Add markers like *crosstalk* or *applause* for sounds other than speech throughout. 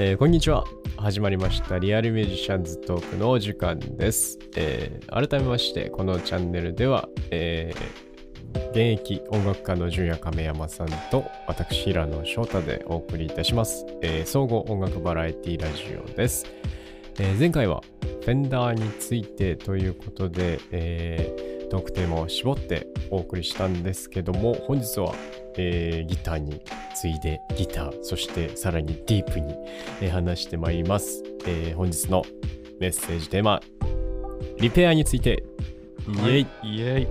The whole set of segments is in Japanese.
えーこんにちは。始まりました。リアルミュージシャンズトークのお時間です。えー改めまして、このチャンネルでは、えー現役音楽家の純也亀山さんと私平野翔太でお送りいたします、えー総合音楽バラエティラジオです、え前回はフェンダーについてということで、えートークテーマを絞ってお送りしたんですけども本日は、えーギターに次いでギターそしてさらにディープに、えー話してまいります、えー本日のメッセージテーマリペアについて。イエイ、イエイ。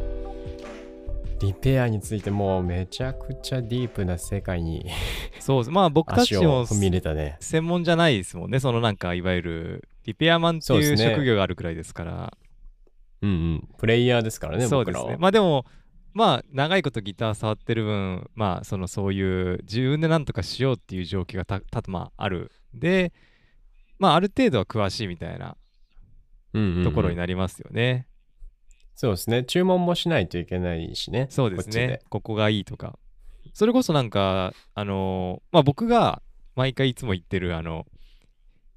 リペアについてもうめちゃくちゃディープな世界に *laughs* そうです。まあ僕た足ちもを踏み入れたね。専門じゃないですもんね。そのなんかいわゆるリペアマンっていう職業があるくらいですから。うんうん。プレイヤーですからね、そうです。ね。まあでもまあ長いことギター触ってる分まあそのそういう自分でなんとかしようっていう状況がたたまああるでまあある程度は詳しいみたいなところになりますよね、そうですね。注文もしないといけないしね。そうですねここがいいとかそれこそなんかあのまあ僕が毎回いつも言ってるあの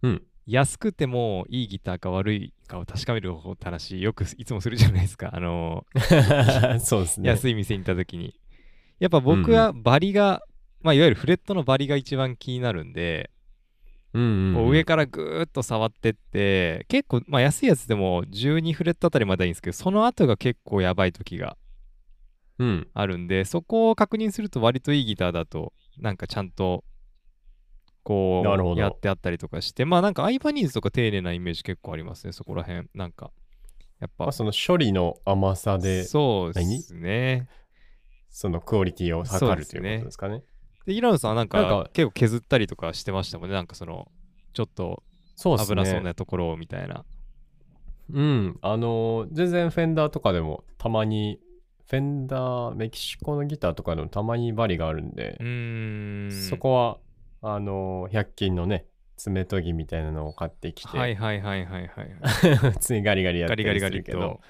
うん。安くてもいいギターか悪いかを確かめる方法って話よくいつもするじゃないですかあの *laughs* そうですね。安い店に行った時にやっぱ僕はバリが、まあいわゆるフレットのバリが一番気になるんで、うんうんうんこう上からぐーっと触ってって結構まあ安いやつでも12フレットあたりまではいいんですけどその後が結構やばい時がうん。あるんでそこを確認すると割といいギターだとなんかちゃんとこうやってあったりとかしてまあなんかアイバニーズとか丁寧なイメージ結構ありますねそこら辺。なんかやっぱ。まあ、その処理の甘さで、そうですね。そのクオリティを測るということですかね。でイランさんはなんか結構削ったりとかしてましたもんね。なんかそのちょっと。危なそうなところをみたいな。うん。あのー全然フェンダーとかでもたまに、フェンダー、メキシコのギターとかでもたまにバリがあるんでそこは、あのー100均のね、爪研ぎみたいなのを買ってきて、はいはいはいはいはい *laughs* 普通にガリガリやってガリガリガりするけど。リと、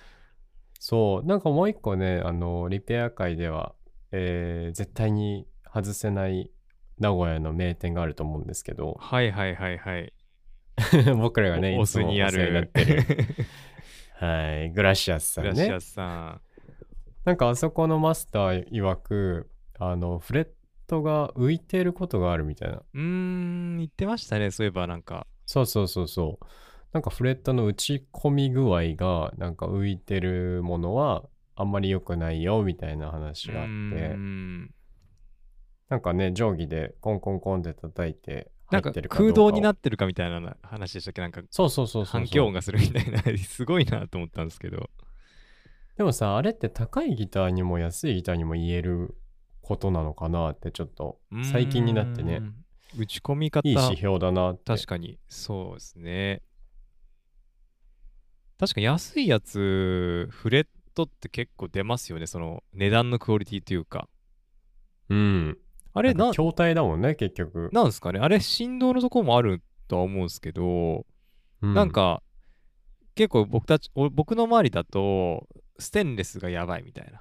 そう、なんかもう一個ね、あの、リペア界では、えー絶対に外せない名古屋の名店があると思うんですけど、はいはいはいはい。*laughs* 僕らがね、おいつもお世話になっるてる、*laughs* はい、グラシアスさんね。グラシア。スさなんかあそこのマスター曰く、あの、フレットが浮いてることがあるみたいな。んうーん言ってましたね。そういえばなんか。そうそうそうそう。なんかフレットの打ち込み具合が、なんか浮いてるものは、あんまり良くないよみたいな話があって。なんかね、定規でコンコンコンって叩いてなんか空洞になってるかみたいな話でしたっけ？なんかそうそうそうそうそう。反響音がするみたいな。すごいなと思ったんですけど。でもさあれって高いギターにも安いギターにも言えることなのかなってちょっと最近になってね。打ち込み方。いい指標だなって。確かに。そうですね。確かに安いやつフレットって結構出ますよね。その値段のクオリティというか。うん。あれな筐体だもんね結局、なんですかね。あれ振動のところもあるとは思うんですけど、うなんか結構僕たちお僕の周りだとステンレスがやばいみたいな。い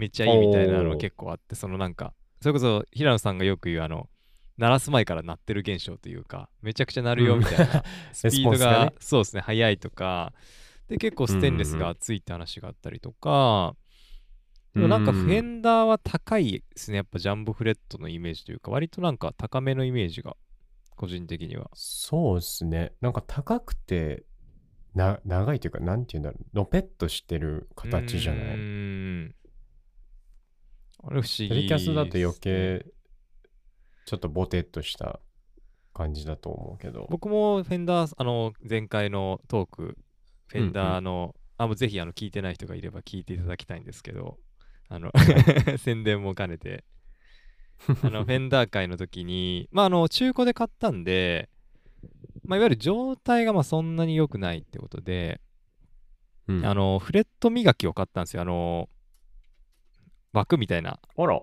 めっちゃいいみたいなの結構あってそのなんかそれこそ平野さんがよく言うあの鳴らす前から鳴ってる現象というかめちゃくちゃ鳴るよみたいな、*laughs* スピードがね。そうですね速いとかで結構ステンレスが熱いって話があったりとか、でもなんかうんフェンダーは高いですねやっぱジャンボフレットのイメージというか割となんか高めのイメージが個人的には。そうですね。なんか高くてな長いというかなんていうんだろうのぺっとしてる形じゃない？んあれ不思議ヘリキャスだと余計ちょっとボテっとした感じだと思うけど。僕もフェンダーあの前回のトークフェンダーの、あもうぜひあの聞いてない人がいれば聞いていただきたいんですけどあの *laughs* 宣伝も兼ねて。*laughs* あのフェンダー会の時にまああの中古で買ったんでまあ、いわゆる状態がまあそんなに良くないってことで、うん。あのフレット磨きを買ったんですよ。あの枠みたいなあら。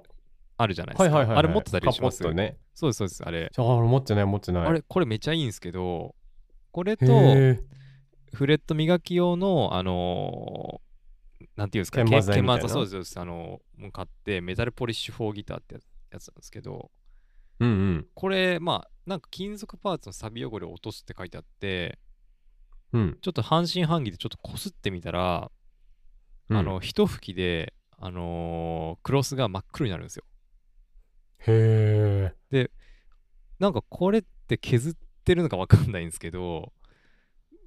あるじゃないですか、はいはいはいはい。あれ持ってたりします？カポットね。そうですそうですあれ。あ俺持ってない持ってない。あれこれめっちゃいいんですけどこれとフレット磨き用のあのーなんていうんですか研磨剤みたいな？そうですそうですあのーもう買ってメタルポリッシュ4ギターってややつなんですけどうんうん。これ、まあ、なんか金属パーツの錆汚れを落とすって書いてあって、うん。ちょっと半信半疑でちょっとこすってみたら、うん。あの、一吹きで、あのークロスが真っ黒になるんですよ。へえ。なんかこれって削ってるのかわかんないんですけど、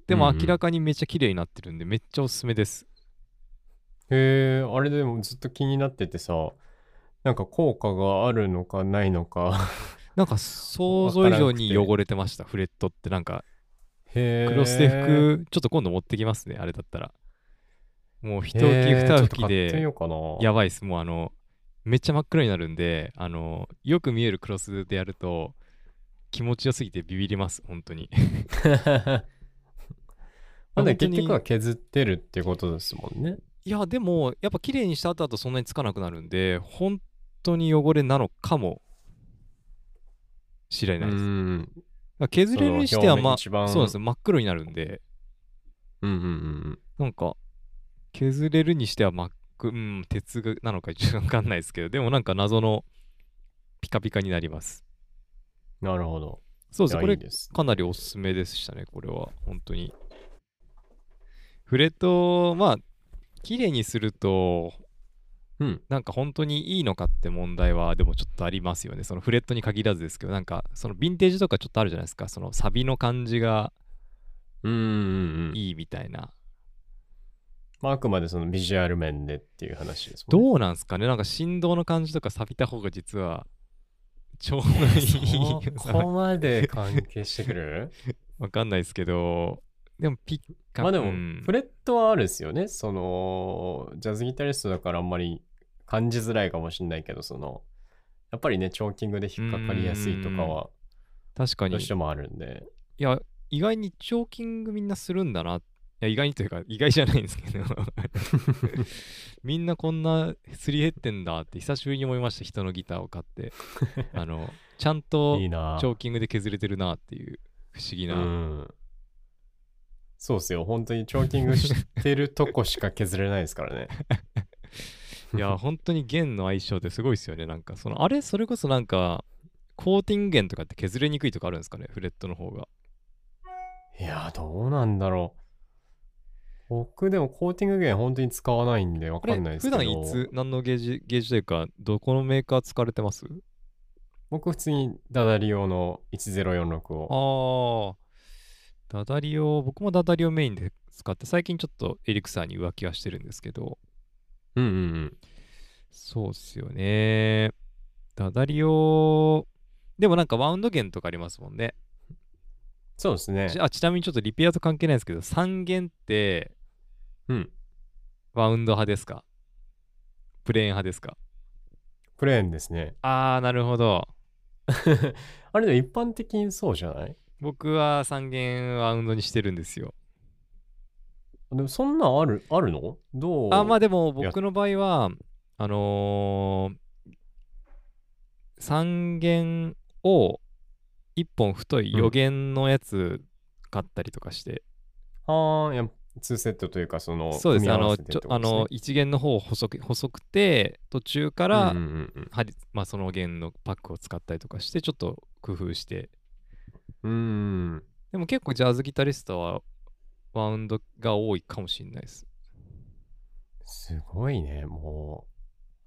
でもうんうん明らかにめっちゃ綺麗になってるんで、めっちゃおすすめです。へえ、あれでもずっと気になっててさ、なんか効果があるのかないのか。*laughs* なんか想像以上に汚れてました、フレットって。なんか、へえ。クロスで拭く、ちょっと今度持ってきますね、あれだったら。もう一へ吹きー二吹きで。やばいです。もうあの、めっちゃ真っ黒になるんで、あの、よく見えるクロスでやると、気持ちよすぎてビビります、本当に。*laughs* まだ結局は削ってるってことですもんね。いや、でも、やっぱ綺麗にした後だとそんなにつかなくなるんで、本当に汚れなのかもしれうないです。削れるにしては、まあ、そうなんですよ、真っ黒になるんで、うんうんうんなんか、削れるにしては真っ黒、うん、鉄がなのかちょっとわかんないですけど、でもなんか謎のピカピカになります。うん。なるほど。そうです、これ。かなりおすすめでしたね、これは。本当に。フレット、まあ、綺麗にすると、うん。なんか本当にいいのかって問題はでもちょっとありますよね。そのフレットに限らずですけど、なんかそのヴィンテージとかちょっとあるじゃないですか。そのサビの感じがうん。いいみたいな。まあ、あくまでそのビジュアル面でっていう話ですもんね。どうなんすかねなんか振動の感じとか錆びた方が実は *laughs* ちょうどいい。そこまで関係してくる？*laughs* わかんないですけど、でもピッカまあでもうん、フレットはあるですよね。その、ジャズギタリストだからあんまり感じづらいかもしれないけど、その、やっぱりね、チョーキングで引っかかりやすいとかは、確かに。いどうしてもあるんで。や、意外にチョーキングみんなするんだな。いや、意外にというか、意外じゃないんですけど。*laughs* みんなこんなすり減ってんだって久しぶりに思いました。人のギターを買って。あの、ちゃんと *laughs* チョーキングで削れてるなっていう不思議な。うん。そうっすよ。本当にチョーキングしてるとこしか削れないですからね。*laughs* いや、本当に弦の相性ってすごいですよね。なんか、その、あれ、それこそなんか、コーティング弦とかって削れにくいとかあるんですかね、フレットの方が。いやー、どうなんだろう。僕でもコーティング弦本当に使わないんでわかんないですけど。普段いつ、何のゲージ、ゲージというか、どこのメーカー使われてます？僕普通にダダリオの1046を。ああ、ダダリオ、僕もダダリオメインで使って、最近ちょっとエリクサーに浮気はしてるんですけど、うんうんうん。そうっすよね。ダダリオ、でもなんかワウンド弦とかありますもんね。そうですねち。あちなみにちょっとリペアと関係ないですけど、3弦ってうん。ワウンド派ですか？プレーン派ですか？プレーンですね。あー、なるほど。*laughs* あれでも一般的にそうじゃない？僕は3弦ワウンドにしてるんですよ。でもそんなんある、あるの？どうあ、まあでもや僕の場合は、あのー、3弦を1本太いうん4弦のやつ買ったりとかして、あーいや、2セットというか、その、そうですね、あの、ちょあの1弦の方細く細くて、途中から、うんうんうん針まあ、その弦のパックを使ったりとかして、ちょっと工夫して、うん。うん。でも結構ジャズギタリストはワウンドが多いかもしれないです。すごいね、も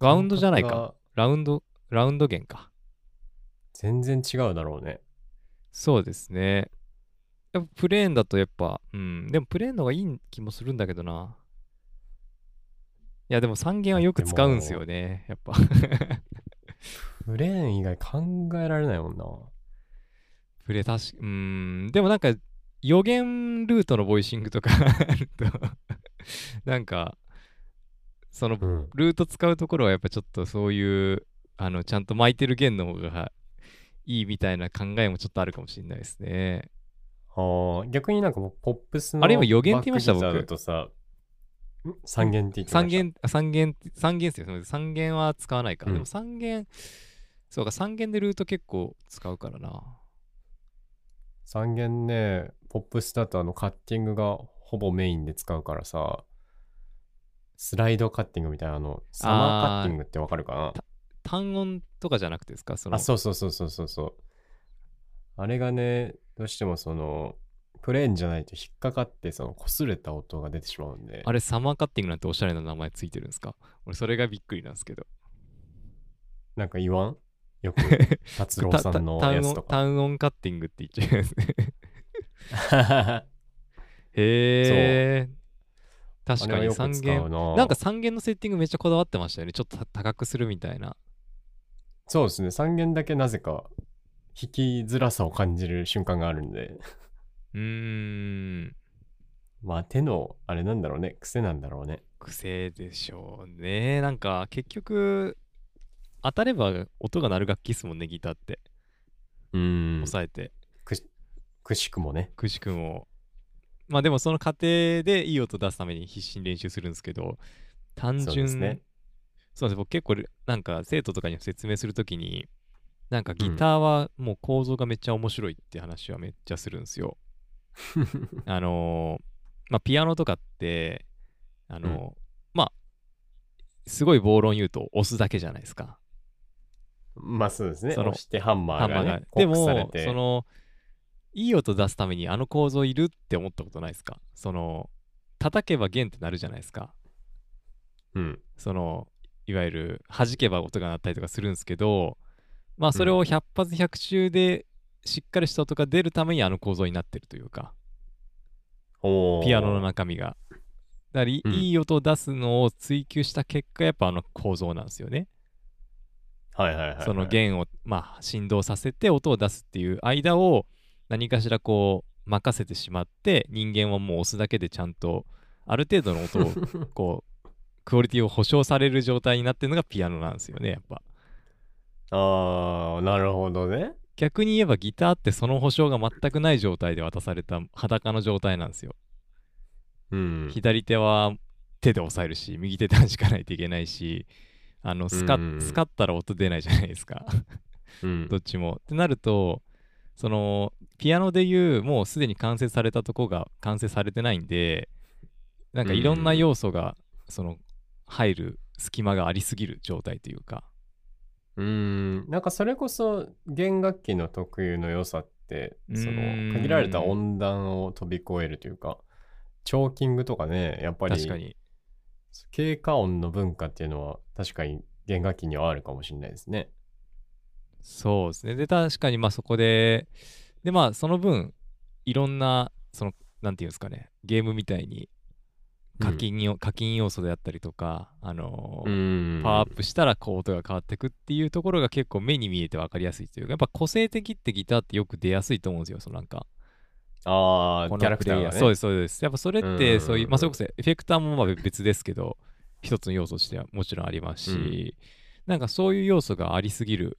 う。ワウンドじゃないか。ラウンド、ラウンド弦か。全然違うだろうね。そうですね。やっぱプレーンだとやっぱ、うん、でもプレーンの方がいい気もするんだけどな。いや、でも3弦はよく使うんすよね、やっぱ。*laughs* プレーン以外考えられないもんな。プレー確か、うん、でもなんか予言ルートのボイシングとかある *laughs* と、なんか、そのうん。ルート使うところはやっぱちょっとそういう、あの、ちゃんと巻いてる弦の方がいいみたいな考えもちょっとあるかもしれないですね。あー逆になんかもうポップスのあれ今予言って言いましたバックギターだとさ、ん？三弦って言ってました？三弦、あ三弦、三弦っすよ。三弦は使わないか。うんでも三弦、そうか、三弦でルート結構使うからな。三弦ね、ポップスだとあのカッティングがほぼメインで使うからさ、スライドカッティングみたいなあの、サマーカッティングってわかるかな？単音とかじゃなくてですか？そのあ、そうそうそうそうそうそう。あれがね、どうしてもその、プレーンじゃないと引っかかって、その、擦れた音が出てしまうんで。あれサマーカッティングなんておしゃれな名前ついてるんですか？俺それがびっくりなんですけど。なんか言わん？よく、*laughs* 達郎さんのやつとか。単音カッティングって言っちゃいますね。*laughs* へえ。確かにあれはよく3弦。な。なんか3弦のセッティングめっちゃこだわってましたよね。ちょっとた高くするみたいな。そうですね。3弦だけなぜか、弾きづらさを感じる瞬間があるんで。うーん。まあ、手の、あれなんだろうね。癖なんだろうね。癖でしょうね。なんか結局、当たれば音が鳴る楽器っすもんね、ギターって。うーん。押さえて。くしくもね。くしくも。まあでもその過程でいい音出すために必死に練習するんですけど、単純そうですねそうです僕結構なんか生徒とかに説明するときに、なんかギターはもう構造がめっちゃ面白いって話はめっちゃするんですよ。*laughs* あのーまあピアノとかって、あのーまあ、すごい暴論言うと押すだけじゃないですか。まあそうですね。その押してハンマーがハンマーがね、。でも、てその、いい音出すためにあの構造いるって思ったことないですか？その、叩けば弦ってなるじゃないですか。うん。その、いわゆる弾けば音が鳴ったりとかするんですけど、まあそれを100発100中でしっかりした音が出るためにあの構造になってるというか、おーピアノの中身が。だからいい音を出すのを追求した結果、やっぱあの構造なんですよね。はいはいはいはい。その弦を、まあ、振動させて音を出すっていう間を何かしらこう任せてしまって人間はもう押すだけでちゃんとある程度の音をこう *laughs* クオリティを保証される状態になってるのがピアノなんですよねやっぱああ、なるほどね。逆に言えばギターってその保証が全くない状態で渡された裸の状態なんですようん。左手は手で押さえるし右手で弾かないといけないしあのスカ,、スカったら音出ないじゃないですかうんどっちも。ってなると、その、ピアノでいう、もうすでに完成されたとこが完成されてないんで、なんかいろんな要素が、その、入る隙間がありすぎる状態というか。うーん。なんかそれこそ弦楽器の特有の良さって、その限られた音段を飛び越えるというか、チョーキングとかね、やっぱり確かに。経過音の文化っていうのは確かに弦楽器にはあるかもしれないですね。そうですね。で、確かに、まあそこで、で、まあその分、いろんな、その、なんていうんですかね、ゲームみたいに課金よ、課金要素であったりとか、あのーうん。パワーアップしたらこう音が変わってくっていうところが結構目に見えて分かりやすいというか、やっぱ個性的ってギターってよく出やすいと思うんですよ、そのなんか。ああ、こキャラク。ターがね。そうです、そうです。やっぱそれって、そういう、うんまあそれこそエフェクターもまあ別ですけど、一つの要素としてはもちろんありますし、なんかそういう要素がありすぎる、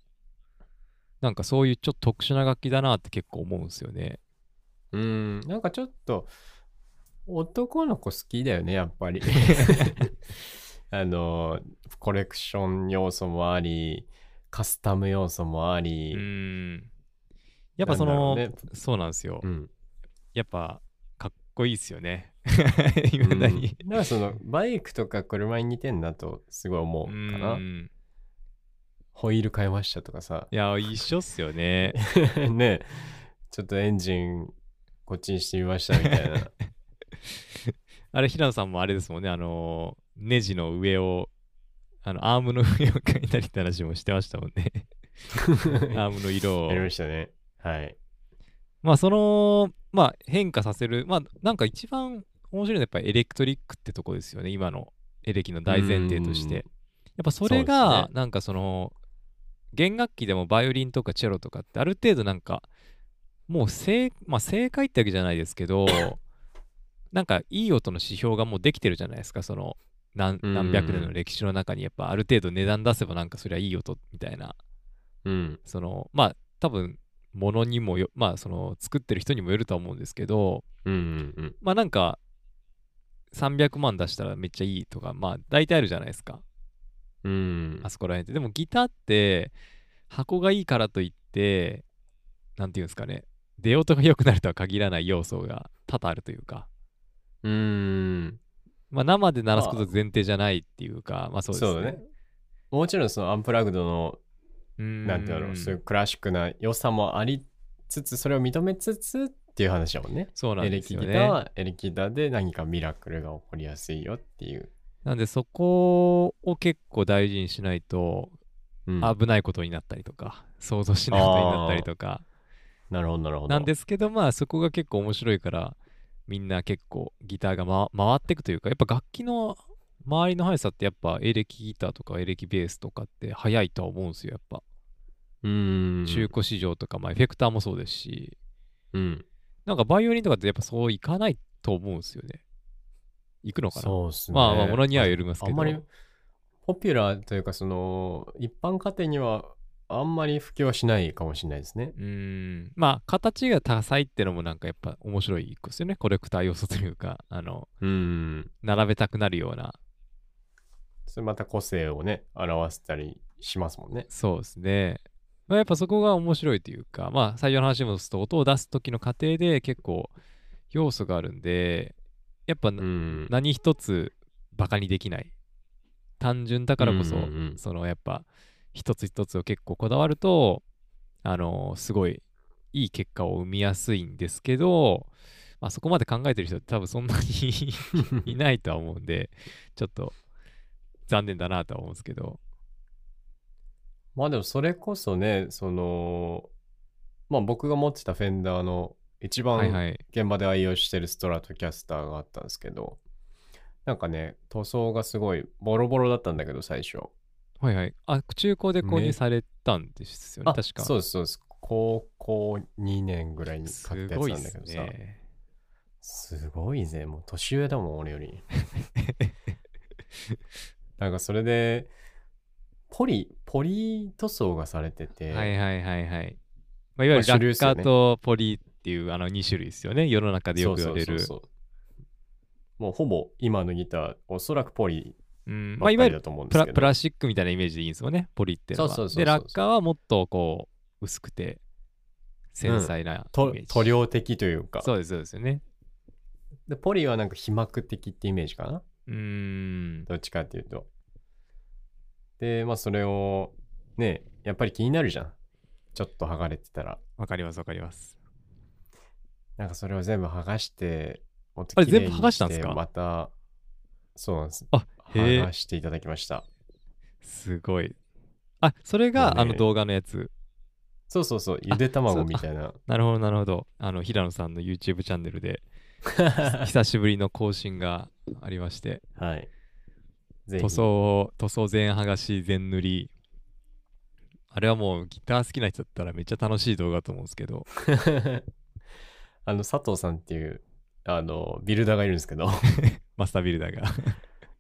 なんかそういうちょっと特殊な楽器だなって結構思うんですよね。うん。なんかちょっと、男の子好きだよね、やっぱり。*laughs* あの、コレクション要素もあり、カスタム要素もあうり。ーん。やっぱその、ねそうなんですよ。うん。やっぱかっこいいですよね。いまだに。うんだからそのバイクとか車に似てんなとすごい思うかなう。んホイール変えましたとかさ。いや、一緒っすよね。*laughs* ねちょっとエンジンこっちにしてみましたみたいな。あれ、平野さんもあれですもんね、あのーネジの上を、あの、アームの上を描いたりって話もしてましたもんね。*laughs* アームの色をや。りましたね。はい。まあ、その、まあ、変化させる、まあ、なんか一番面白いのはやっぱりエレクトリックってとこですよね、今のエレキの大前提としうんて。やっぱそれがなんかその、弦楽器でもバイオリンとかチェロとかってある程度なんか、もう正,、まあ、正解ってわけじゃないですけど、*laughs* なんかいい音の指標がもうできてるじゃないですか、その何百年の歴史の中にやっぱある程度値段出せばなんかそれはいい音みたいな、うん。そのまあ多分物にもよ、まあその作ってる人にもよるとは思うんですけど、うんうんうん。まあなんか300万出したらめっちゃいいとか、まあ大体あるじゃないですか。うんあそこら辺って。でもギターって箱がいいからといって、なんていうんですかね、出音が良くなるとは限らない要素が多々あるというか、うん。まあ生で鳴らすこと前提じゃないっていうか、まあそうですね。そうだねもちろんそのアンプラグドの、うんなんていうの、そういうクラシックな良さもありつつ、それを認めつつっていう話だもんね。そうなんエレですよね。キギターはエレキギターで何かミラクルが起こりやすいよっていう。なんでそこを結構大事にしないとうん、危ないことになったりとか、想像しないことになったりとか、なるほど、なるほど。なんですけど、まあそこが結構面白いから、みんな結構ギターが、ま、回っていくというか、やっぱ楽器の周りの速さってやっぱエレキギターとかエレキベースとかって速いとは思うんですよ、やっぱ。うーん。中古市場とか、まあエフェクターもそうですし、うん。なんかバイオリンとかってやっぱそういかないと思うんですよね。行くのかな？そうっすね。まあまあ物にはよりますけどあんまり、ポピュラーというか、その、一般家庭にはあんまり普及はしないかもしれないですね。うーん。まあ形が多彩ってのもなんかやっぱ面白い一個ですよね。コレクター要素というか、あの、うん。並べたくなるような。それまた個性をね、表せたりしますもんね。そうですね。まあ、やっぱそこが面白いというか、まあ最初の話に戻すと音を出す時の過程で結構要素があるんで、やっぱうん。何一つバカにできない。単純だからこそ、うんうんうんそのやっぱ一つ一つを結構こだわると、あのすごいいい結果を生みやすいんですけど、まあ、そこまで考えてる人って多分そんなに *laughs* いないとは思うんで、ちょっと残念だなとは思うんですけど。まあでもそれこそね、その、まあ僕が持ってたフェンダーの一番はいはい。現場で愛用してるストラトキャスターがあったんですけど、なんかね、塗装がすごいボロボロだったんだけど最初。はいはい。あ、中古で購入ねされたんですよね、あ、確か。そうですそうです。高校2年ぐらいにす買ったやつなんだけどさ。ね。すごいぜ。もう年上だもん、俺より。*laughs* なんかそれで、ポリ、ポリ塗装がされてて、はいはいはいはい。まあ、いわゆるまあ主流っラッカすよねーとポリっていうあの2種類ですよね。世の中でよく言われる。そうそうそうそうもうほぼ今のギター、おそらくポリうんまあ、いわゆるプラ。プラスチックみたいなイメージでいいんですよね、ポリっていうのは。そうそうそうで、ラッカーはもっとこう、薄くて、繊細なイメとージ。塗料的というか。そうです、そうですよね。で、ポリはなんか皮膜的ってイメージかな？うーん。どっちかっていうと。で、まあそれを、ね、やっぱり気になるじゃん。ちょっと剥がれてたら。わかります、わかります。なんかそれを全部剥がして、あれ全部剥がしたんですか？また、そうなんです。あ、へ剥えが、していただきました。すごい。あ、それもうねがあの動画のやつ。そうそうそう、ゆで卵みたいな。なるほど、なるほど。あの、平野さんの YouTube チャンネルで、*laughs* 久しぶりの更新がありまして、はい。塗装を、塗装全剥がし、全塗り。あれはもうギター好きな人だったらめっちゃ楽しい動画だと思うんですけど、*laughs* あの、佐藤さんっていう、あの、ビルダーがいるんですけど、*laughs* マスタービルダーが。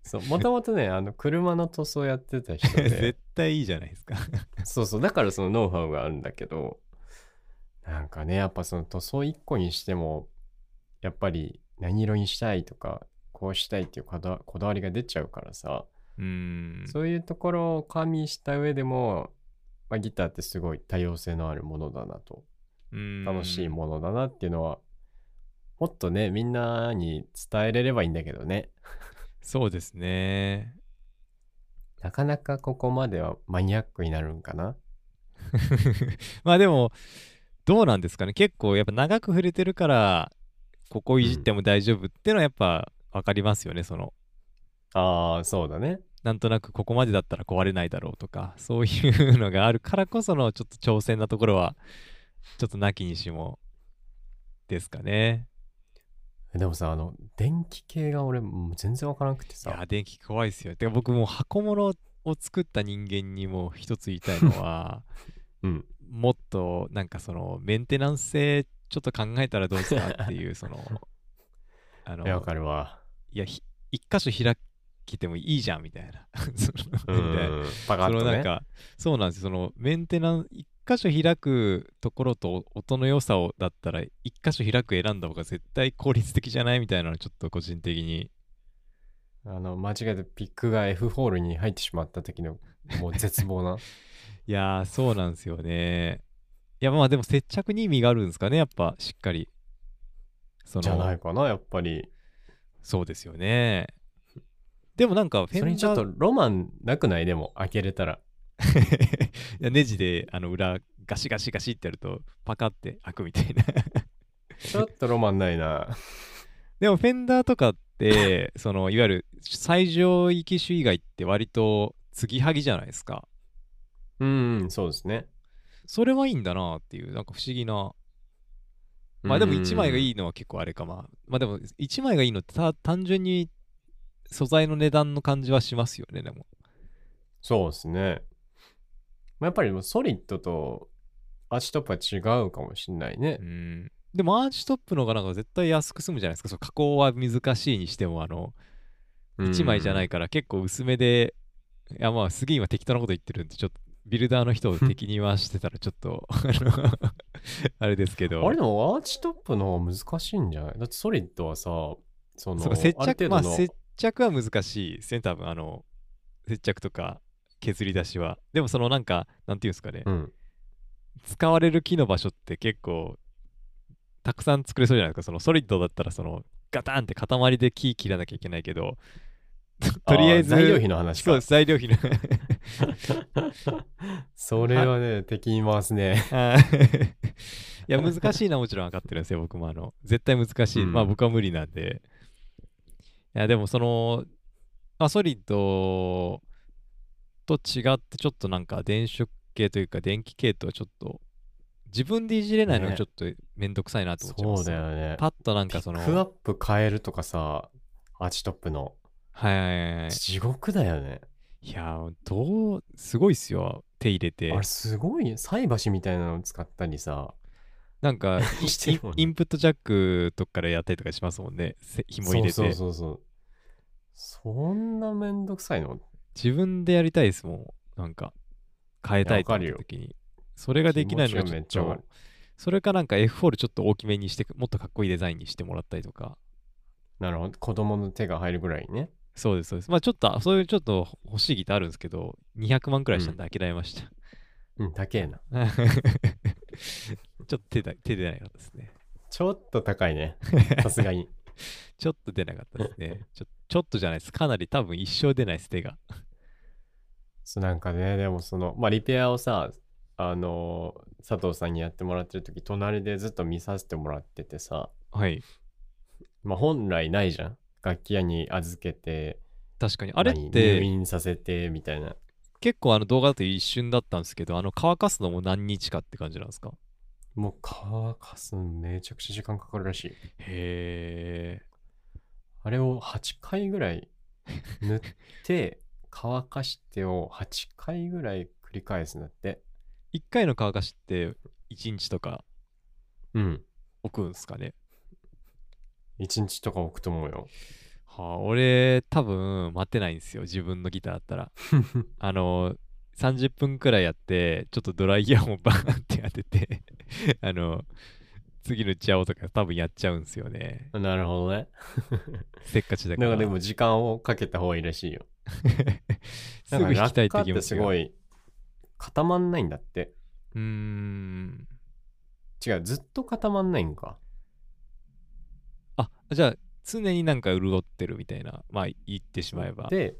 そう、もともとね、あの、車の塗装やってた人で *laughs* 絶、対いいじゃないですか。そうそう、だからそのノウハウがあるんだけど、なんかね、やっぱその塗装1個にしても、やっぱり何色にしたいとか、こうしたいっていうこだわこだわりが出ちゃうからさ、うーん。そういうところを加味した上でも、まあ、ギターってすごい多様性のあるものだなと、うーん楽しいものだなっていうのは、もっとね、みんなに伝えれればいいんだけどね。そうですね。なかなかここまではマニアックになるんかな？*laughs* まあでも、どうなんですかね。結構やっぱ長く触れてるから、ここいじっても大丈夫ってのはやっぱ分かりますよね。その、ああ、そうだね。なんとなくここまでだったら壊れないだろうとか、そういうのがあるからこそのちょっと挑戦なところは、ちょっとなきにしもですかね。でもさ、あの、電気系が俺、もう全然わからなくていさ。や、電気怖いですよ。てか僕もう箱物を作った人間にも一つ言いたいのは、*laughs* うん。もっとなんかそのメンテナンス性ちょっと考えたらどうですかっていう、その、*laughs* あのいや、わかるわ。いや、ひ一箇所開けてもいいじゃんみたいな。*laughs* そうのみたいな。ん。パカッとね。そのなんか、そうなんですよ。そのメンテナンス、一箇所開くところと音の良さをだったら、一箇所開く選んだ方が絶対効率的じゃないみたいなのちょっと個人的に。あの、間違えてピックが F ホールに入ってしまった時の、もう絶望な。*laughs* いやー、そうなんですよね。いや、まあでも接着に意味があるんですかね、やっぱしっかり。そのじゃないかな、やっぱり。そうですよね。でもなんかフェンダーそれにちょっとロマンなくない？でも開けれたらネジであの裏ガシガシガシってやるとパカって開くみたいな。ちょっとロマンないな。*laughs* でもフェンダーとかってそのいわゆる最上位機種以外って割と継ぎはぎじゃないですか。うんそうですね。それはいいんだなっていうなんか不思議な。まあでも1枚がいいいのは結構あれかまあ。まあでも1枚がいいのってた単純に素材の値段の感じはしますよねでも。そうですねまあやっぱりもうソリッドとアーチトップは違うかもしんないね。うん。でもアーチトップの方がなんか絶対安く済むじゃないですかそう加工は難しいにしてもあの1枚じゃないから結構薄めでいやまあすげえ今適当なこと言ってるんでちょっとビルダーの人を敵に回してたらちょっと *laughs* あれですけど。あれでもアーチトップの方が難しいんじゃない？だってソリッドはさそのそ接着まあ接着は難しいですね多分あの接着とか削り出しは。でもそのなんかなんていうんですかね、うん。使われる木の場所って結構たくさん作れそうじゃないですか。そのソリッドだったらそのガタンって塊で木切らなきゃいけないけど *laughs* とりあえずー材料費の話か。そう材料費の。それはね敵に回すね。*laughs* いや難しいのはもちろん分かってるんですよ。僕もあの絶対難しい、うん。まあ僕は無理なんで。いやでもその、まあ、ソリッドと違ってちょっとなんか電子系というか電気系とはちょっと自分でいじれないのがね。ちょっとめんどくさいなと思っちゃいます、そうだよね。パッとなんかそのピックアップ変えるとかさアーチトップの。はいはいはいはい。地獄だよね。いやどうすごいっすよ。手入れて。あれすごい菜箸みたいなの使ったりさ。なんか *laughs* ね。インプットジャックとかからやったりとかしますもんね。せ紐入れて。そうそうそうそう。そんなめんどくさいの？自分でやりたいですもん。なんか変えたいと思った時に。それができないのが気ちょっと。それかなんか F ホールちょっと大きめにしてもっとかっこいいデザインにしてもらったりとか。なるほど。子供の手が入るぐらいね。そうですそうです。まあちょっとそういうちょっと欲しいギターあるんですけど200万くらいしたんで諦めました、うん高えな。*laughs* ちょっと手だ手出なかったですね。ちょっと高いね。*laughs* さすがに。ちょっと出なかったですね。ちょちょっとじゃないです。かなり多分一生出ないです手がそうなんかねでもそのまあリペアをさあのー佐藤さんにやってもらってる時隣でずっと見させてもらっててさ。はい。まあ本来ないじゃん。楽器屋に預けて確かに。あれっ何入て院させてみたいな。結構あの動画だと一瞬だったんですけどあの乾かすのも何日かって感じなんですか？もう乾かすのめちゃくちゃ時間かかるらしい。へえあれを8回ぐらい塗って乾かしてを8回ぐらい繰り返すんだって。1回の乾かしって1日とかうん。置くんすかね？1日とか置くと思うよ。はあ俺多分待てないんですよ。自分のギターだったら。*laughs* あの30分くらいやってちょっとドライヤーもバーンって当てて *laughs* あの次の打ち合おうとか多分やっちゃうんですよね。なるほどね。せっかちだから。なんかでも時間をかけた方がいいらしいよ *laughs* すぐ弾きたいって気持ちが。すごい固まんないんだって。うーん。違うずっと固まんないんか。あじゃあ常になんか潤ってるみたいなまあ言ってしまえば。で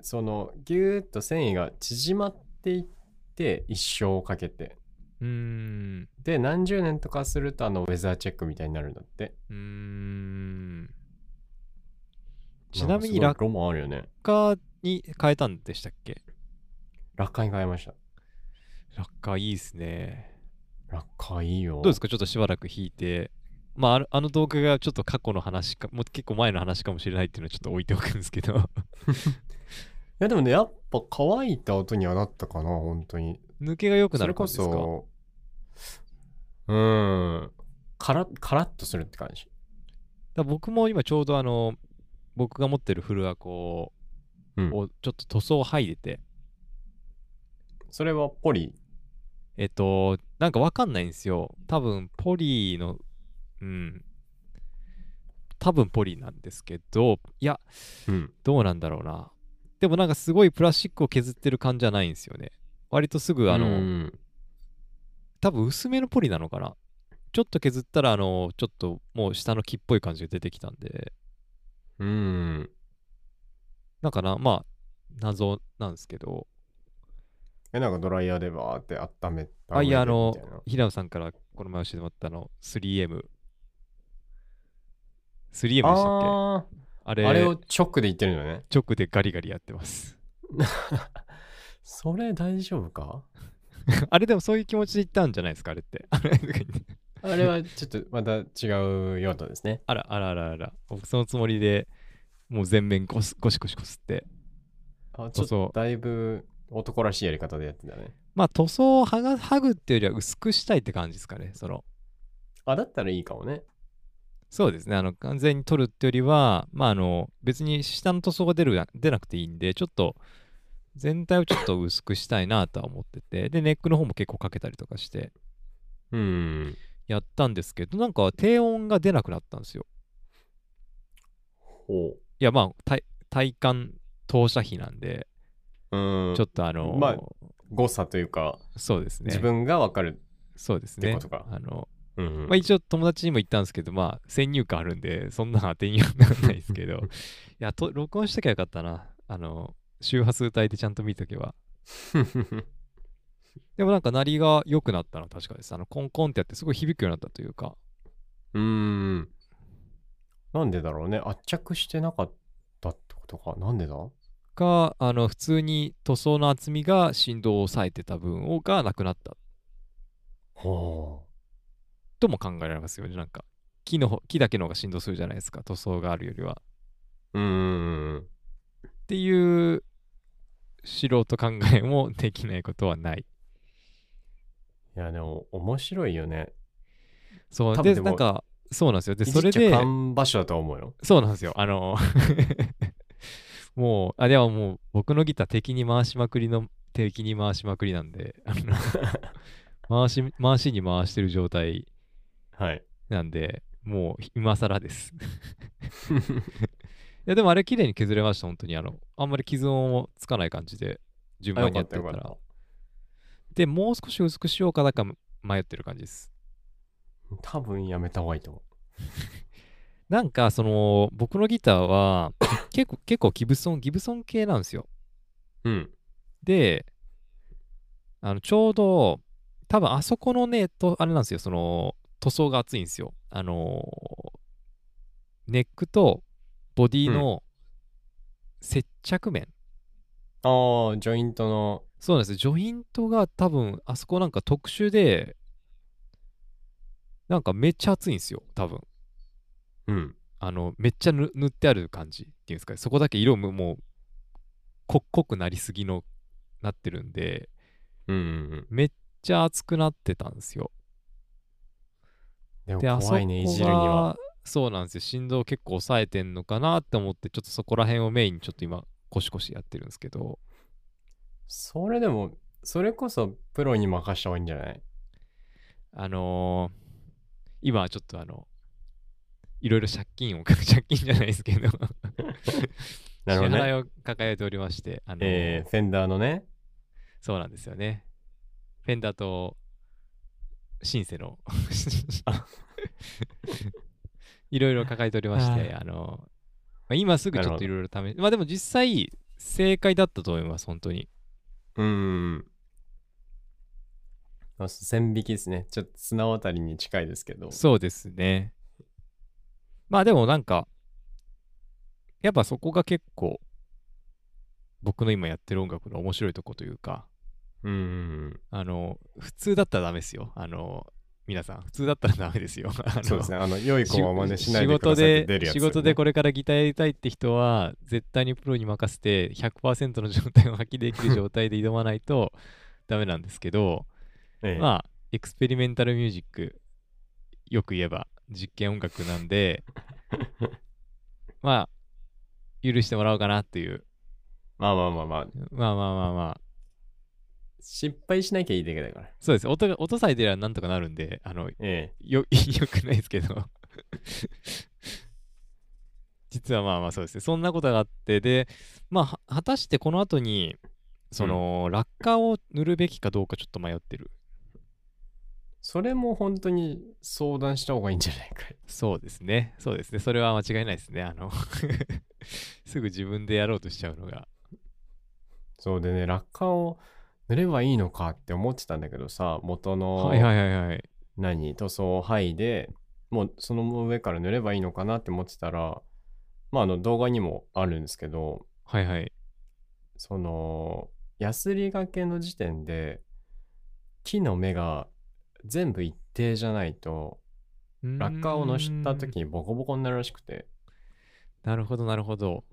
そのギューッと繊維が縮まっていって一生をかけて。うーん。で何十年とかするとあのウェザーチェックみたいになるんだって。うーんちなみに落んかすごいロマンあるよね。下に変えたんでしたっけ？落下に変えました。落下いいっすね落下いいよ。どうですか？ちょっとしばらく弾いて。まああの動画がちょっと過去の話かもう結構前の話かもしれないっていうのはちょっと置いておくんですけど。*laughs* いやでもねやっぱ乾いた音にはなったかな本当に。抜けが良くなそれこる感じですか？そうーん。カラッカラッとするって感じ。だ僕も今ちょうどあの僕が持ってるフルアコうん。をちょっと塗装を剥いでて、それはポリ？えっとなんかわかんないんですよ。多分ポリのうん。多分ポリなんですけどいやうん。どうなんだろうな。でもなんかすごいプラスチックを削ってる感じじゃないんですよね。割とすぐあの、うん。多分薄めのポリなのかな。ちょっと削ったらあのちょっともう下の木っぽい感じが出てきたんでうん。だからまあ謎なんですけど。え、なんかドライヤーでバーって温めたあいやあの平野さんからこの前教えてもらったあの 3M 3M でしたっけ？あれあれを直で言ってるのね。直でガリガリやってます。*laughs* それ大丈夫か？*laughs* あれでもそういう気持ちで言ったんじゃないですかあれってあれはちょっとまた違う用途ですね。あらあらあらあら僕そのつもりでもう全面ゴスゴシゴシこすってあ、ちょっとだいぶ男らしいやり方でやってたね。まあ塗装を剥が剥ぐっていうよりは薄くしたいって感じですかねそのあ、だったらいいかもね。そうですねあの完全に取るってよりはまああの別に下の塗装が出る出なくていいんでちょっと全体をちょっと薄くしたいなとは思っててでネックの方も結構かけたりとかしてうん。やったんですけどなんか低音が出なくなったんですよほいやまあ体体感投射費なんでう。うん。ちょっとあのまあ誤差というか、そうですね自分がわかる。そうですねってことかあのうん。まあ、一応友達にも言ったんですけど、まあ、先入観あるんで、そんな当てにはならないですけど、*laughs* いやと、録音しときゃよかったな。あの、周波数帯でちゃんと見とけば。*laughs* *laughs* でもなんか、鳴りが良くなったのは確かです。あの、コンコンってやって、すごい響くようになったというか、うーん。なんでだろうね。圧着してなかったってことか。なんでだ？が、あの、普通に塗装の厚みが振動を抑えてた分をがなくなったほとも考えられますよね。なんか、木の方木だけの方が振動するじゃないですか、塗装があるよりは。う。うーん。っていう素人考えもできないことはない。いや、でも面白いよね。そうでなんかそうなんですよでそれで場所だと思うよ。そうなんですよあの *laughs* もうあでももう僕のギター敵に回しまくりの敵に回しまくりなんで *laughs* 回し回しに回してる状態はい。なんでもう今更です *laughs* いやでもあれ綺麗に削れました本当にあのあんまり傷音もつかない感じで順あ、番にやったてたらっでもう少し薄くしようかだか迷ってる感じですた。多分やめた方がいいと思なんかその僕のギターは *coughs* 結構結構ギブソンギブソン系なんですよう。うん。であのちょうど多分あそこのねとあれなんですよその塗装が厚いんですよあのネックとボディの接着面、ああ、ジョイントの。そうなんですジョイントが多分あそこなんか特殊でなんかめっちゃ厚いんですよ多分うん。あのめっちゃ塗塗ってある感じっていうんですかねそこだけ色ももう濃濃くなりすぎのなってるんでうんうんうん。めっちゃ熱くなってたんですよでも怖いね、いじるには。がそうなんですよ振動結構抑えてんのかなって思ってちょっとそこら辺をメインにちょっと今コシコシやってるんですけどそれでも、それこそプロに任した方がいいんじゃない？あのー今はちょっとあのいろいろ借金を *laughs* 借金じゃないですけど *laughs* なるほどね。支払いを抱えておりまして、あのーえー、フェンダーのね？そうなんですよね。フェンダーとシンセの *laughs* いろいろ抱えておりまして、はあの、まあ、今すぐちょっといろいろ試まあでも実際正解だったと思います、本当に。うん線引きですね。ちょっと綱渡りに近いですけど。そうですね。まあでもなんか、やっぱそこが結構僕の今やってる音楽の面白いとこというか、うん。あの、普通だったらダメですよ。あの、皆さん、普通だったらダメですよ。*laughs* そうですね。あの、良い子は真似しない仕でくだ事でさいって出るやつ、仕事でこれからギターやりたいって人は絶対にプロに任せて100%の状態を発揮できる状態で挑まないと *laughs* ダメなんですけど、ええ。まあ experimental music よく言えば実験音楽なんで *laughs* まあ許してもらおうかなっていう。まあまあまあまあ、まあまあまあまあ失敗しなきゃいいだけだから。そうです音が音さえ出ればなんとかなるんであのえよ *laughs* よくないですけど *laughs* 実はまあまあそうですねそんなことがあってでまあは果たしてこの後にその、落下を塗るべきかどうかちょっと迷ってるそれも本当に相談した方がいいんじゃないかい。そうですね。そうですね。それは間違いないですね。あの *laughs* すぐ自分でやろうとしちゃうのが。そうでね、落下を塗ればいいのかって思ってたんだけどさ、元の、はいはいはいはい。何、塗装を剥いで、もうその上から塗ればいいのかなって思ってたら、まああの動画にもあるんですけど、はいはい。その、ヤスリがけの時点で、木の芽が全部一定じゃないと、落下を乗した時にボコボコになるらしくて、なるほどなるほど。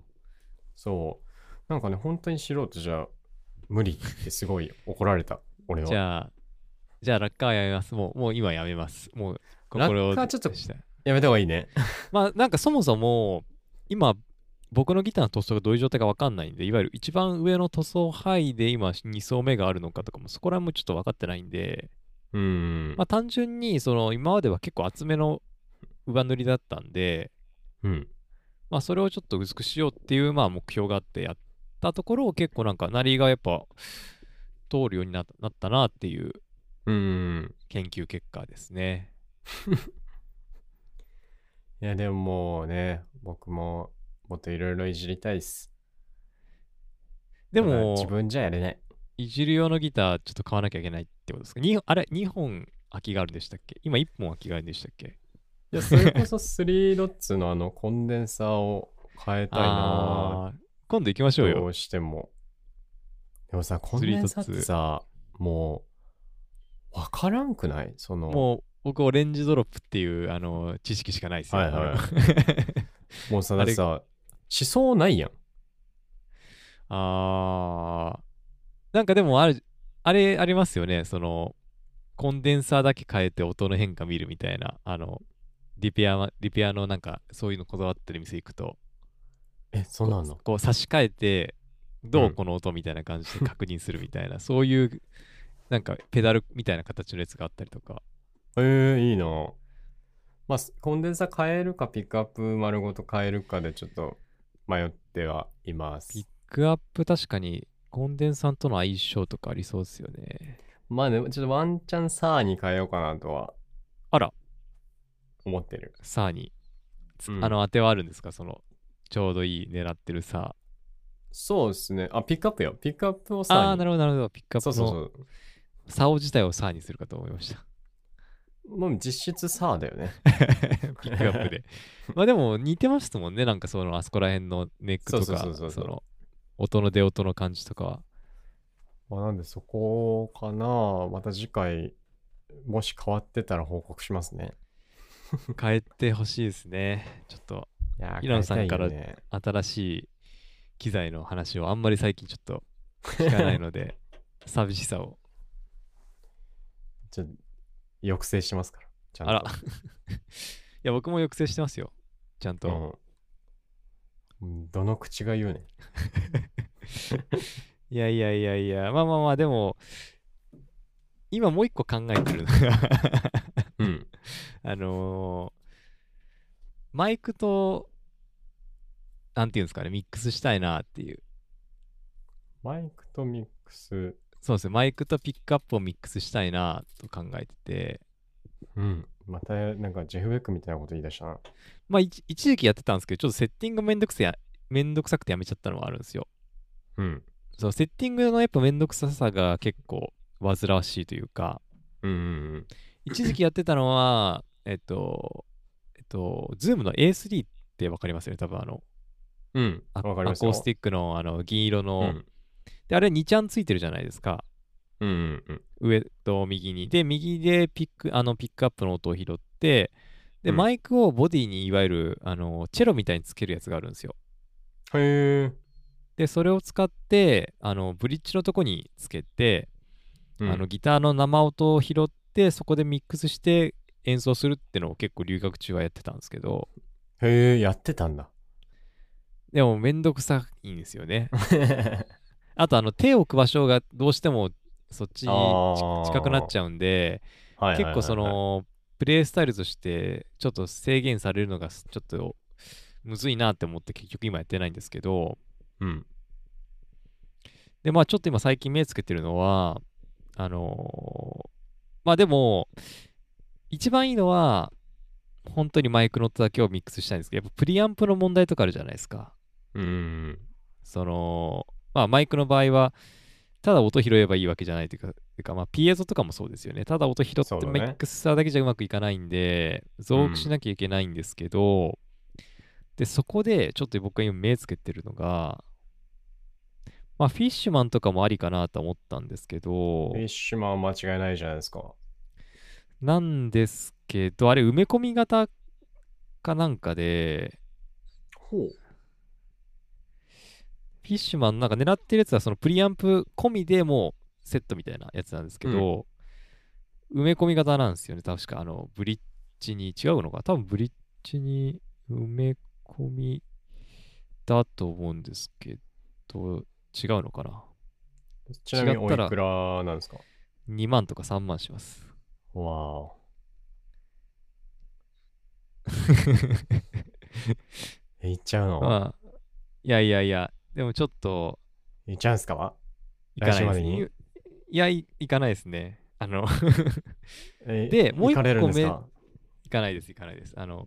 そう。なんかね、本当に素人じゃ無理ってすごい怒られた、俺は。じゃあ、じゃあ落下はやめます。もう、もう今やめます。もう心を落下はちょっとでしたやめた方がいいね。*laughs* まあなんかそもそも、今、僕のギターの塗装がどういう状態か分かんないんで、いわゆる一番上の塗装範囲で今2層目があるのかとかも、そこら辺もちょっと分かってないんで、うん。まあ単純にその今までは結構厚めの上塗りだったんで、うん。まあそれをちょっと薄くしようっていうまあ目標があってやったところ結構なんかなりがやっぱ通るようにななったなっていううん。研究結果ですね。*laughs* いや、でももうね、僕ももっといろいろいじりたいっす。でも自、分じゃやれない。いじる用のギターちょっと買わなきゃいけないってことですか？にあれ、2本空きがあるんでしたっけ？今1本空きがあるんでしたっけ？いや、それこそ3ドッツのあのコンデンサーを変えたいな *laughs* 今度行きましょうよ。どうしても。でもさ、コンデンサーってさ、もう、わからんくない？その、もう僕、オレンジドロップっていうあの知識しかないですよ。はいはい *laughs* もうさ、だってさ、思想ないやん。あーなんかでもある、あれありますよね。その、コンデンサーだけ変えて音の変化見るみたいな、あの、リペアは、リペアのなんか、そういうのこだわってる店行くと、え、そうなの？こう差し替えて、どううんこの音みたいな感じで *laughs* 確認するみたいな、そういう、なんかペダルみたいな形のやつがあったりとか。えー、いいな。まあ、コンデンサー変えるか、ピックアップ丸ごと変えるかでちょっと迷ってはいますピッ。クアップ確かにコンデンサーとの相性とかありそうですよね。まあね、ちょっとワンチャンサーに変えようかなとはあら、思ってる。サーに、つうんあの当てはあるんですか？その、ちょうどいい狙ってるサそうですね。あ、ピックアップよ。ピックアップをー。サーに。ああー、なるほど、なるほど。ピックアップのそうそうそう。サオ自体をサーにするかと思いました。もう実質サーだよね。*laughs* ピックアップで。*laughs* まあでも似てますもんね。なんかそのあそこら辺のネックとか、その音の出音の感じとかは。まあ、なんでそこかな。また次回、もし変わってたら報告しますね。*laughs* 変えてほしいですね。ちょっといやー、平野さんから新しい機材の話をあんまり最近ちょっと聞かないので、*laughs* 寂しさを。ちょ抑制しますから。ちゃんと。あら。*laughs* いや、僕も抑制してますよ。ちゃんと。うん。どの口が言うねん。*laughs* いやいやいやいや、まあまあまあ、でも、今もう一個考えてるのがうん。あのーマイクと、なんていうんですかね、ミックスしたいなっていう。マイクとミックス。そうですね、マイクとピックアップをミックスしたいなと考えてて、うん。またなんかジェフ・ベックみたいなこと言い出したな。まあ一一時期やってたんですけど、ちょっとセッティングめんどくせや、めんどくさくてやめちゃったのがあるんですよ。うん。そのセッティングのやっぱめんどくささが結構煩わしいというか、うんうん一時期やってたのは、えっと、えっと、ズームの A3 ってわかりますよね、多分あの、うん。うん。アわかりますよ。アコースティックのあの銀色の、うん。で、あれ2チャンついてるじゃないですか。うんうんうん。上と右に。で、右でピック、あの、ピックアップの音を拾って、で、うんマイクをボディにいわゆる、あの、チェロみたいにつけるやつがあるんですよ。へえ。で、それを使って、あの、ブリッジのとこにつけて、うんあの、ギターの生音を拾って、そこでミックスして演奏するってのを結構留学中はやってたんですけど、へえ、やってたんだ。でもめんどくさいんですよね。*laughs* あと、あの、手を置く場所がどうしてもそっちに近くなっちゃうんで、結構そ、の、プレイスタイルとしてちょっと制限されるのがちょっとむずいなって思って結局今やってないんですけど、うん。で、まあちょっと今最近目つけてるのは、あのーまあでも、一番いいのは、本当にマイクの音だけをミックスしたいんですけど、やっぱプリアンプの問題とかあるじゃないですか。うん。その、まあマイクの場合は、ただ音拾えばいいわけじゃないというか、ていうかまあピエゾとかもそうですよね。ただ音拾ってミックスしただけじゃうまくいかないんで、増幅しなきゃいけないんですけど、で、そこでちょっと僕が今目つけてるのが、まあフィッシュマンとかもありかなと思ったんですけどフ、ィッシュマンは間違いないじゃないですか。なんですけど、あれ埋め込み型かなんかで、ほう。フィッシュマンなんか狙ってるやつはそのプリアンプ込みでもうセットみたいなやつなんですけど、埋め込み型なんですよね。確かあのブリッジに違うのか多分ブリッジに埋め込みだと思うんですけど、違うのかなちなみにお違ったらいくらなんですか ?2 万とか3万します。わお。*laughs* え、いっちゃうの、まあ、いやいやいや、でもちょっといっちゃうんすかいかないです来週までに？いいや、いいかないですね。あの、えでもう一個行かないです、いかないです。あの、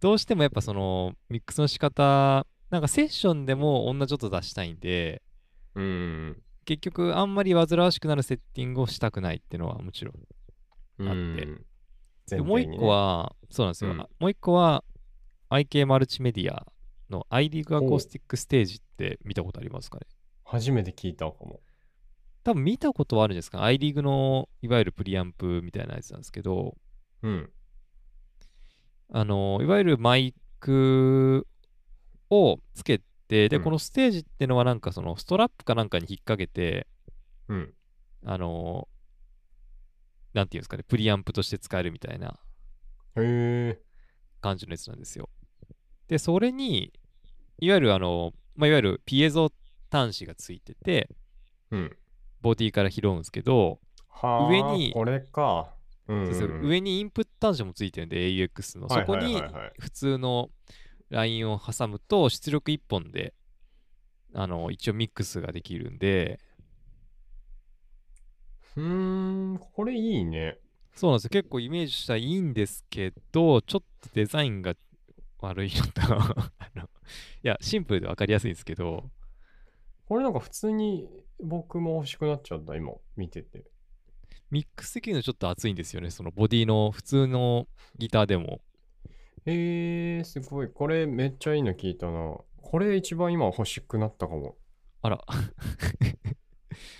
どうしてもやっぱそのミックスの仕方、なんかセッションでも同じ音出したいんで、うん。結局あんまり煩わしくなるセッティングをしたくないっていうのはもちろん。うん。で全もう一個、は、そうなんですよ。うんあもう一個は IK マルチメディアの i リーグアコースティックステージって見たことありますかね？初めて聞いたかも。多分見たことはあるんですか ?i リーグのいわゆるプリアンプみたいなやつなんですけど、うん。あの、いわゆるマイクをつけて、で、うんこのステージってのはなんかそのストラップかなんかに引っ掛けて、うん。あの、なんていうんですかね、プリアンプとして使えるみたいなへえ。感じのやつなんですよ。で、それに、いわゆるあの、まあ、いわゆるピエゾ端子がついてて、うん。ボディから拾うんですけど、はあ、上にこれか。うん、そうそう上にインプット端子もついてるんで、AUX の。そこにはいはいはいはい普通のラインを挟むと出力1本であの一応ミックスができるんでうーん、これいいね。そうなんですよ結構イメージしたらいいんですけどちょっとデザインが悪いのと *laughs* あのいやシンプルで分かりやすいんですけどこれなんか普通に僕も欲しくなっちゃった、今、見てて。ミックスできるのちょっと熱いんですよねそのボディの普通のギターでもえー、すごい。これめっちゃいいの聞いたな。これ一番今欲しくなったかも。あら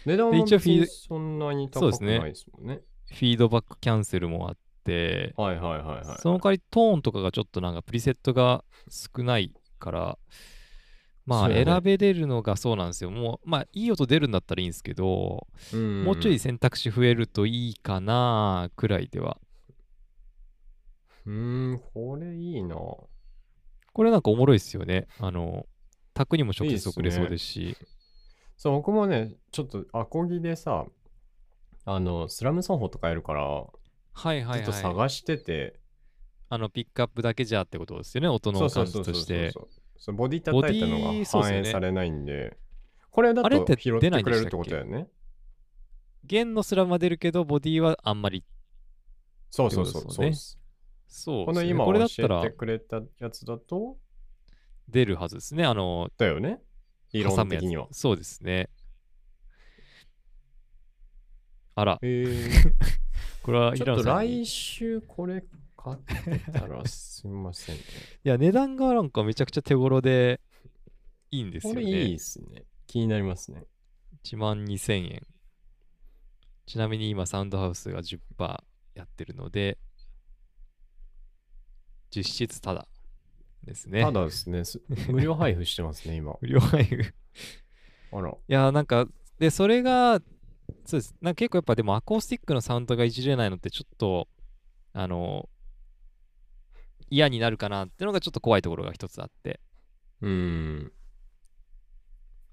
値段もそんなに高くそうですねないですもんね。フィードバックキャンセルもあってはいはいはいはい。その代わりトーンとかがちょっとなんかプリセットが少ないから、まあ選べれるのがそうなんですよ。もう、まあいい音出るんだったらいいんですけど、うんもうちょい選択肢増えるといいかなくらいでは。うーん、これいいな。これなんかおもろいですよね。あの、卓にも直接送れそうですし。そう、僕もね、ちょっとアコギでさ、あの、スラム奏法とかやるから、はいはいはい。ずっと探してて、あの、ピックアップだけじゃってことですよね？音の感じとして。そうそうボディ叩いたのボディが反映されないんで、これだあれってと拾って出ないんくれるってことだよね。弦のスラムは出るけど、ボディはあんまり。そうそうそうそうそう。この今これだったら教えてくれたやつだと、出るはずですね。あの、だよね。理論的には。そうですね。あら、へえ。*laughs* これはちょっと平野さ来週これ買ってたらすみませんね。*laughs* や、値段がなんかめちゃくちゃ手頃でいいんですよね。これいいですね。気になりますね。1万2000円。ちなみに今、サウンドハウスが10%やってるので、実質ただですね。ただですね、す無料配布してますね、今。*laughs* 無料配布。いあら。や、なんか、で、それが、そうです。なんか結構やっぱでもアコースティックのサウンドがいじれないのってちょっと、あの、嫌になるかなってのがちょっと怖いところが一つあって。うーん。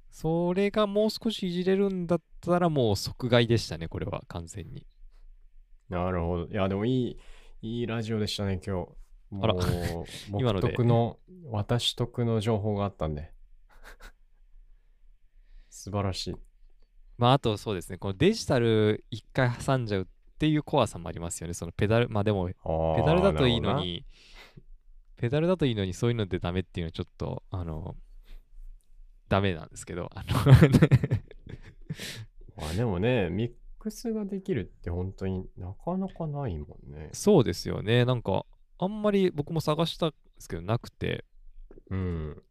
それがもう少しいじれるんだったらもう即買いでしたね、これは完全に。なるほど。いや、でもいい、いいラジオでしたね、今日。あらもう、*laughs* 今のでの、私得の情報があったんで。素晴らしい。まああとそうですね、このデジタル一回挟んじゃうっていう怖さもありますよね。そのペダル、まあでも、ペダルだといいのに、ペダルだといいのにそういうのでダメっていうのはちょっと、あの、ダメなんですけど、あの *laughs* まあでもね、ミックスができるって本当になかなかないもんね。そうですよね。なんか、あんまり僕も探したんですけど、なくて、うん。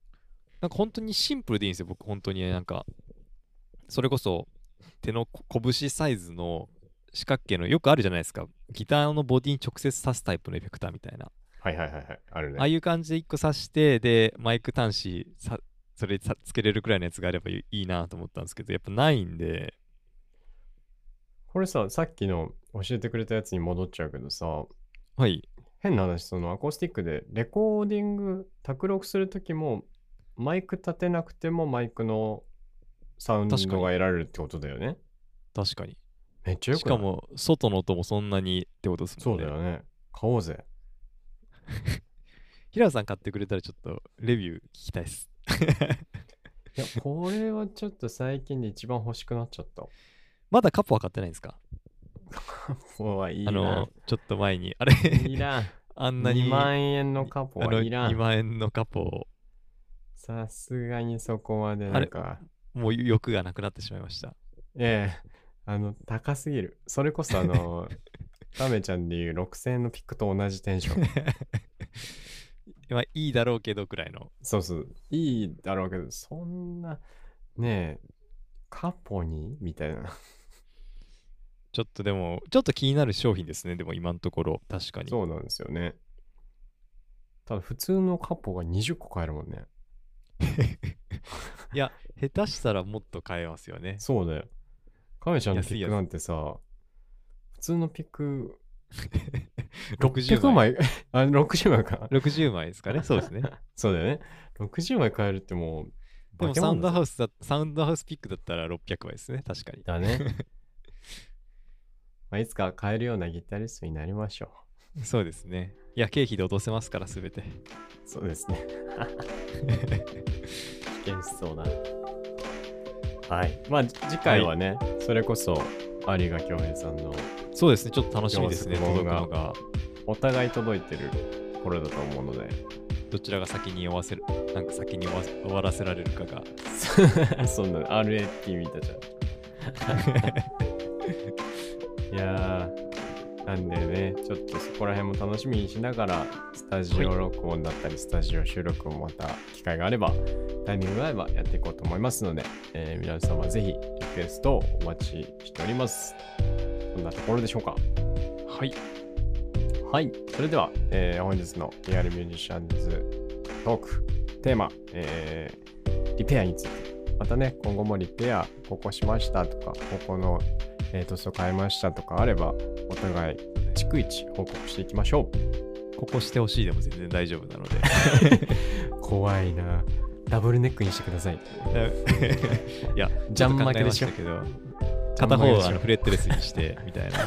なんか本当にシンプルでいいんですよ、僕、本当になんか、それこそ手のこ拳サイズの四角形のよくあるじゃないですか。ギターのボディに直接挿すタイプのエフェクターみたいな。はいはいはいはい。あるね。ああいう感じで1個挿して、で、マイク端子さ、それさつけれるくらいのやつがあればいいいなと思ったんですけど、やっぱないんで、これさ、さっきの教えてくれたやつに戻っちゃうけどさ、はい。変な話、そのアコースティックでレコーディング、卓録するときも、マイク立てなくてもマイクのサウンドが確かに得られるってことだよね。確かに。めっちゃよくしかも、外の音もそんなにってことですそもね。うんだよね。買おうぜ。*laughs* 平野さん買ってくれたらちょっとレビュー聞きたいです。*laughs* いや、これはちょっと最近で一番欲しくなっちゃった。まだカポは買ってないんですか？カポはいいあなの。、ちょっと前に。あれ *laughs* いらん。あんなに2万円のカポはいら2ん。万円のカポを、さすがにそこまでなんか、もう欲がなくなってしまいました。ええあの、高すぎる。それこそあの、*laughs* タメちゃんでいう6000円のピックと同じテンション。*laughs* まあいいだろうけどくらいの。そうそう。いいだろうけど、そんな、ねえ、カポに？みたいな。ちょっとでも、ちょっと気になる商品ですね。でも今のところ、確かに。そうなんですよね。ただ、普通のカポが20個買えるもんね。いや、下手したらもっと買えますよね。そうだよ。カメちゃんのピックなんてさ、普通のピック *laughs* 60 600枚。枚、*laughs* あ、60枚か。60枚ですかね。そうですね。*laughs* そうだよね。60枚買えるってもう、でもサウンドハウウスだ、サウンドハウスピックだったら600枚ですね。確かに。だね。まあ、いつか買えるようなギタリストになりましょそうですね。いや、経費で落とせますから、すべて。う。そうですね。*laughs* 危険しそうだ。はい。まあ、次回はね、それこそ、有賀恭平さんのそうですね。ちょっと楽しみですね。届くのが。お互い届いてる頃だと思うので、どちらが先に終わせる、なんか先に終わ終わらせられるかが。*laughs* そんな RAT 見たじゃん。*laughs* いやー、なんでね、ちょっとそこら辺も楽しみにしながら、スタジオ録音だったり、スタジオ収録もまた機会があれば、タイミングがあればやっていこうと思いますので、えー皆様ぜひリクエストをお待ちしております。そんなところでしょうか？はい。はい。それでは、えー本日のリアルミュージシャンズトーク、テーマ、えーリペアについて。またね、今後もリペア、ここしましたとか、ここの、えー塗装変えましたとかあれば、お互い、逐一報告していきましょここしてほしいでも全然大丈夫なので。う。*laughs* 怖いな。ダブルネックにしてください。*laughs* いや、ジャン負けでしたけど、片方はあのフレットレスにして、みたいな。*laughs*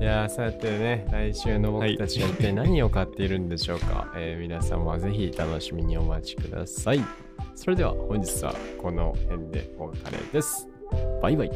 いやー、そうやってね、来週の僕たちが一体何を買っているんでしょうか。えー皆様はぜひ楽しみにお待ちください。それでは本日はこの辺でお別れです。バイバイ。